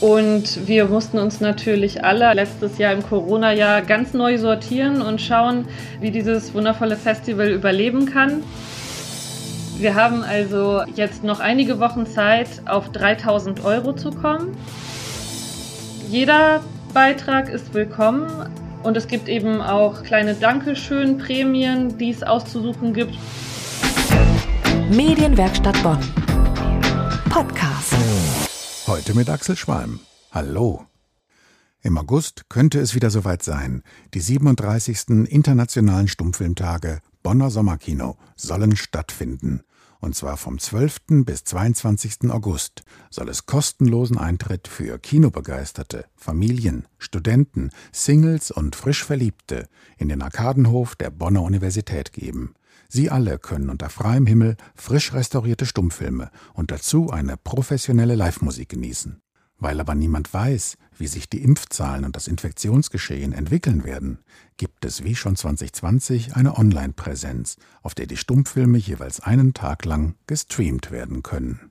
Und wir mussten uns natürlich alle letztes Jahr im Corona-Jahr ganz neu sortieren und schauen, wie dieses wundervolle Festival überleben kann. Wir haben also jetzt noch einige Wochen Zeit, auf 3000 Euro zu kommen. Jeder Beitrag ist willkommen und es gibt eben auch kleine Dankeschön-Prämien, die es auszusuchen gibt. Medienwerkstatt Bonn. Heute mit Axel Schwalm. Hallo. Im August könnte es wieder soweit sein. Die 37. Internationalen Stummfilmtage Bonner Sommerkino sollen stattfinden. Und zwar vom 12. bis 22. August soll es kostenlosen Eintritt für Kinobegeisterte, Familien, Studenten, Singles und frisch Verliebte in den Arkadenhof der Bonner Universität geben. Sie alle können unter freiem Himmel frisch restaurierte Stummfilme und dazu eine professionelle Live-Musik genießen. Weil aber niemand weiß, wie sich die Impfzahlen und das Infektionsgeschehen entwickeln werden, gibt es wie schon 2020 eine Online-Präsenz, auf der die Stummfilme jeweils einen Tag lang gestreamt werden können.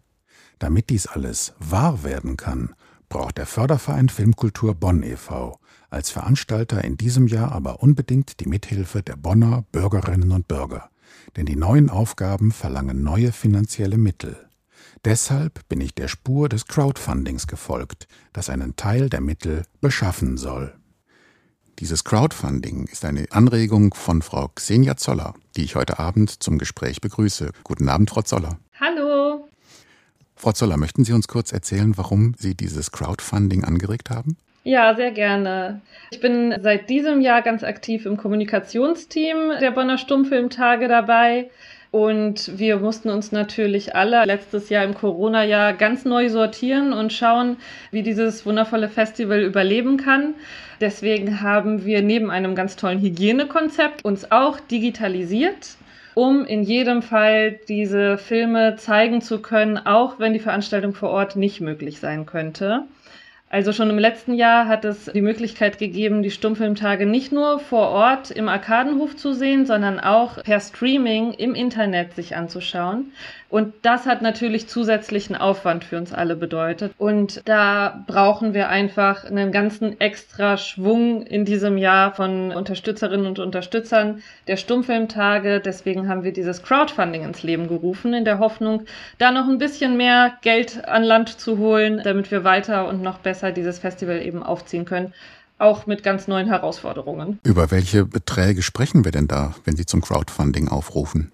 Damit dies alles wahr werden kann, braucht der Förderverein Filmkultur Bonn e.V. als Veranstalter in diesem Jahr aber unbedingt die Mithilfe der Bonner Bürgerinnen und Bürger denn die neuen Aufgaben verlangen neue finanzielle Mittel. Deshalb bin ich der Spur des Crowdfundings gefolgt, das einen Teil der Mittel beschaffen soll. Dieses Crowdfunding ist eine Anregung von Frau Xenia Zoller, die ich heute Abend zum Gespräch begrüße. Guten Abend, Frau Zoller. Hallo. Frau Zoller, möchten Sie uns kurz erzählen, warum Sie dieses Crowdfunding angeregt haben? Ja, sehr gerne. Ich bin seit diesem Jahr ganz aktiv im Kommunikationsteam der Bonner Stummfilmtage dabei. Und wir mussten uns natürlich alle letztes Jahr im Corona-Jahr ganz neu sortieren und schauen, wie dieses wundervolle Festival überleben kann. Deswegen haben wir neben einem ganz tollen Hygienekonzept uns auch digitalisiert, um in jedem Fall diese Filme zeigen zu können, auch wenn die Veranstaltung vor Ort nicht möglich sein könnte. Also schon im letzten Jahr hat es die Möglichkeit gegeben, die Stummfilmtage nicht nur vor Ort im Arkadenhof zu sehen, sondern auch per Streaming im Internet sich anzuschauen. Und das hat natürlich zusätzlichen Aufwand für uns alle bedeutet. Und da brauchen wir einfach einen ganzen extra Schwung in diesem Jahr von Unterstützerinnen und Unterstützern der Stummfilmtage. Deswegen haben wir dieses Crowdfunding ins Leben gerufen, in der Hoffnung, da noch ein bisschen mehr Geld an Land zu holen, damit wir weiter und noch besser dieses Festival eben aufziehen können auch mit ganz neuen Herausforderungen. Über welche Beträge sprechen wir denn da, wenn Sie zum Crowdfunding aufrufen?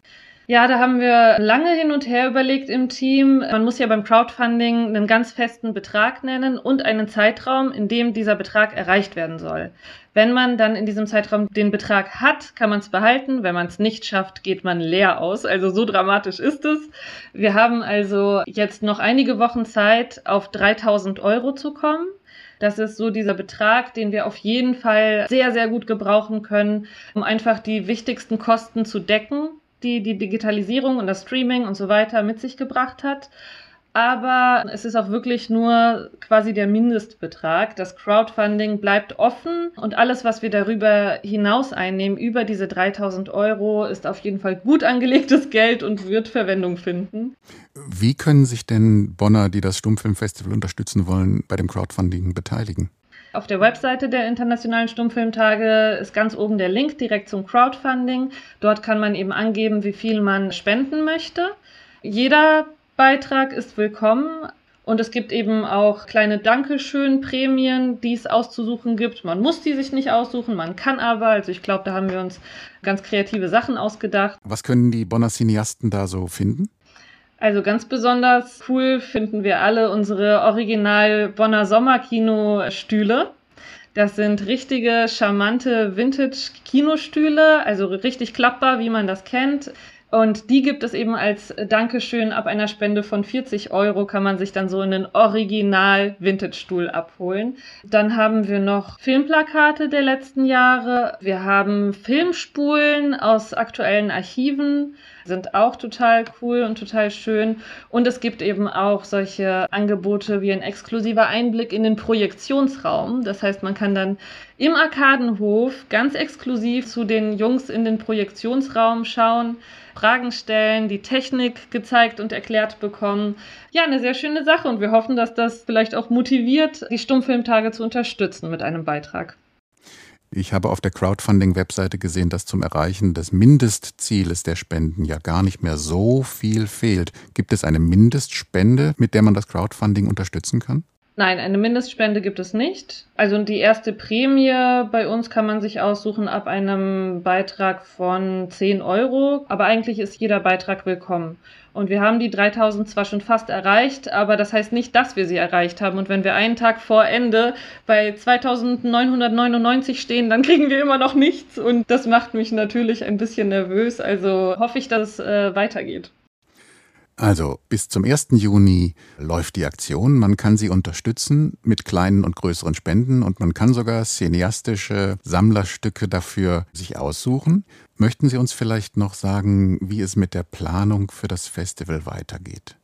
Ja, da haben wir lange hin und her überlegt im Team. Man muss ja beim Crowdfunding einen ganz festen Betrag nennen und einen Zeitraum, in dem dieser Betrag erreicht werden soll. Wenn man dann in diesem Zeitraum den Betrag hat, kann man es behalten. Wenn man es nicht schafft, geht man leer aus. Also so dramatisch ist es. Wir haben also jetzt noch einige Wochen Zeit, auf 3000 Euro zu kommen. Das ist so dieser Betrag, den wir auf jeden Fall sehr, sehr gut gebrauchen können, um einfach die wichtigsten Kosten zu decken die die Digitalisierung und das Streaming und so weiter mit sich gebracht hat. Aber es ist auch wirklich nur quasi der Mindestbetrag. Das Crowdfunding bleibt offen und alles, was wir darüber hinaus einnehmen, über diese 3000 Euro, ist auf jeden Fall gut angelegtes Geld und wird Verwendung finden. Wie können sich denn Bonner, die das Stummfilmfestival unterstützen wollen, bei dem Crowdfunding beteiligen? Auf der Webseite der Internationalen Stummfilmtage ist ganz oben der Link direkt zum Crowdfunding. Dort kann man eben angeben, wie viel man spenden möchte. Jeder Beitrag ist willkommen. Und es gibt eben auch kleine Dankeschön-Prämien, die es auszusuchen gibt. Man muss die sich nicht aussuchen, man kann aber. Also ich glaube, da haben wir uns ganz kreative Sachen ausgedacht. Was können die Bonner Cineasten da so finden? Also ganz besonders cool finden wir alle unsere Original Bonner Sommerkino-Stühle. Das sind richtige, charmante Vintage-Kinostühle, also richtig klappbar, wie man das kennt. Und die gibt es eben als Dankeschön. Ab einer Spende von 40 Euro kann man sich dann so einen Original-Vintage-Stuhl abholen. Dann haben wir noch Filmplakate der letzten Jahre. Wir haben Filmspulen aus aktuellen Archiven. Sind auch total cool und total schön. Und es gibt eben auch solche Angebote wie ein exklusiver Einblick in den Projektionsraum. Das heißt, man kann dann im Arkadenhof ganz exklusiv zu den Jungs in den Projektionsraum schauen, Fragen stellen, die Technik gezeigt und erklärt bekommen. Ja, eine sehr schöne Sache und wir hoffen, dass das vielleicht auch motiviert, die Stummfilmtage zu unterstützen mit einem Beitrag. Ich habe auf der Crowdfunding-Webseite gesehen, dass zum Erreichen des Mindestzieles der Spenden ja gar nicht mehr so viel fehlt. Gibt es eine Mindestspende, mit der man das Crowdfunding unterstützen kann? Nein, eine Mindestspende gibt es nicht. Also die erste Prämie bei uns kann man sich aussuchen ab einem Beitrag von 10 Euro. Aber eigentlich ist jeder Beitrag willkommen. Und wir haben die 3000 zwar schon fast erreicht, aber das heißt nicht, dass wir sie erreicht haben. Und wenn wir einen Tag vor Ende bei 2999 stehen, dann kriegen wir immer noch nichts. Und das macht mich natürlich ein bisschen nervös. Also hoffe ich, dass es äh, weitergeht. Also bis zum 1. Juni läuft die Aktion. Man kann sie unterstützen mit kleinen und größeren Spenden und man kann sogar cineastische Sammlerstücke dafür sich aussuchen. Möchten Sie uns vielleicht noch sagen, wie es mit der Planung für das Festival weitergeht?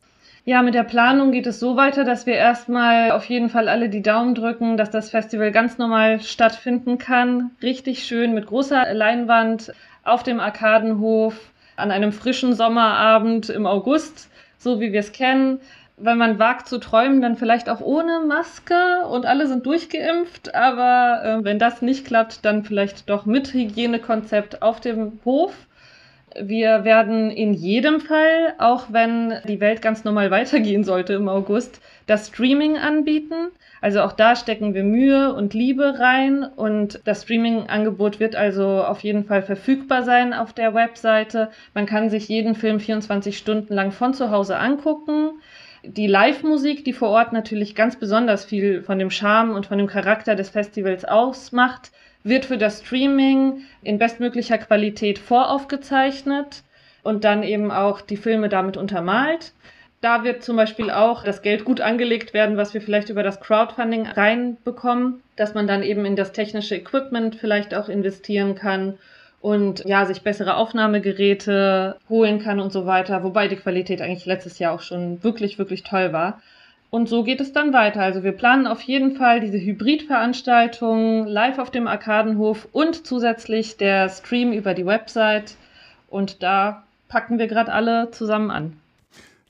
Ja, mit der Planung geht es so weiter, dass wir erstmal auf jeden Fall alle die Daumen drücken, dass das Festival ganz normal stattfinden kann. Richtig schön mit großer Leinwand auf dem Arkadenhof an einem frischen Sommerabend im August, so wie wir es kennen. Wenn man wagt zu träumen, dann vielleicht auch ohne Maske und alle sind durchgeimpft. Aber äh, wenn das nicht klappt, dann vielleicht doch mit Hygienekonzept auf dem Hof. Wir werden in jedem Fall, auch wenn die Welt ganz normal weitergehen sollte im August, das Streaming anbieten. Also auch da stecken wir Mühe und Liebe rein und das Streaming-Angebot wird also auf jeden Fall verfügbar sein auf der Webseite. Man kann sich jeden Film 24 Stunden lang von zu Hause angucken. Die Live-Musik, die vor Ort natürlich ganz besonders viel von dem Charme und von dem Charakter des Festivals ausmacht, wird für das Streaming in bestmöglicher Qualität voraufgezeichnet und dann eben auch die Filme damit untermalt. Da wird zum Beispiel auch das Geld gut angelegt werden, was wir vielleicht über das Crowdfunding reinbekommen, dass man dann eben in das technische Equipment vielleicht auch investieren kann und ja, sich bessere Aufnahmegeräte holen kann und so weiter, wobei die Qualität eigentlich letztes Jahr auch schon wirklich, wirklich toll war. Und so geht es dann weiter. Also wir planen auf jeden Fall diese Hybridveranstaltung live auf dem Arkadenhof und zusätzlich der Stream über die Website. Und da packen wir gerade alle zusammen an.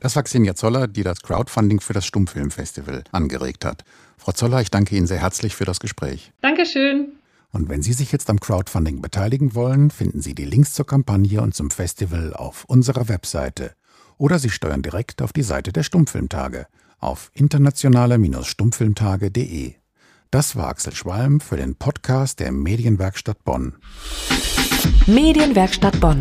Das war Xenia Zoller, die das Crowdfunding für das Stummfilmfestival angeregt hat. Frau Zoller, ich danke Ihnen sehr herzlich für das Gespräch. Dankeschön. Und wenn Sie sich jetzt am Crowdfunding beteiligen wollen, finden Sie die Links zur Kampagne und zum Festival auf unserer Webseite. Oder Sie steuern direkt auf die Seite der Stummfilmtage auf internationale-stummfilmtage.de. Das war Axel Schwalm für den Podcast der Medienwerkstatt Bonn. Medienwerkstatt Bonn.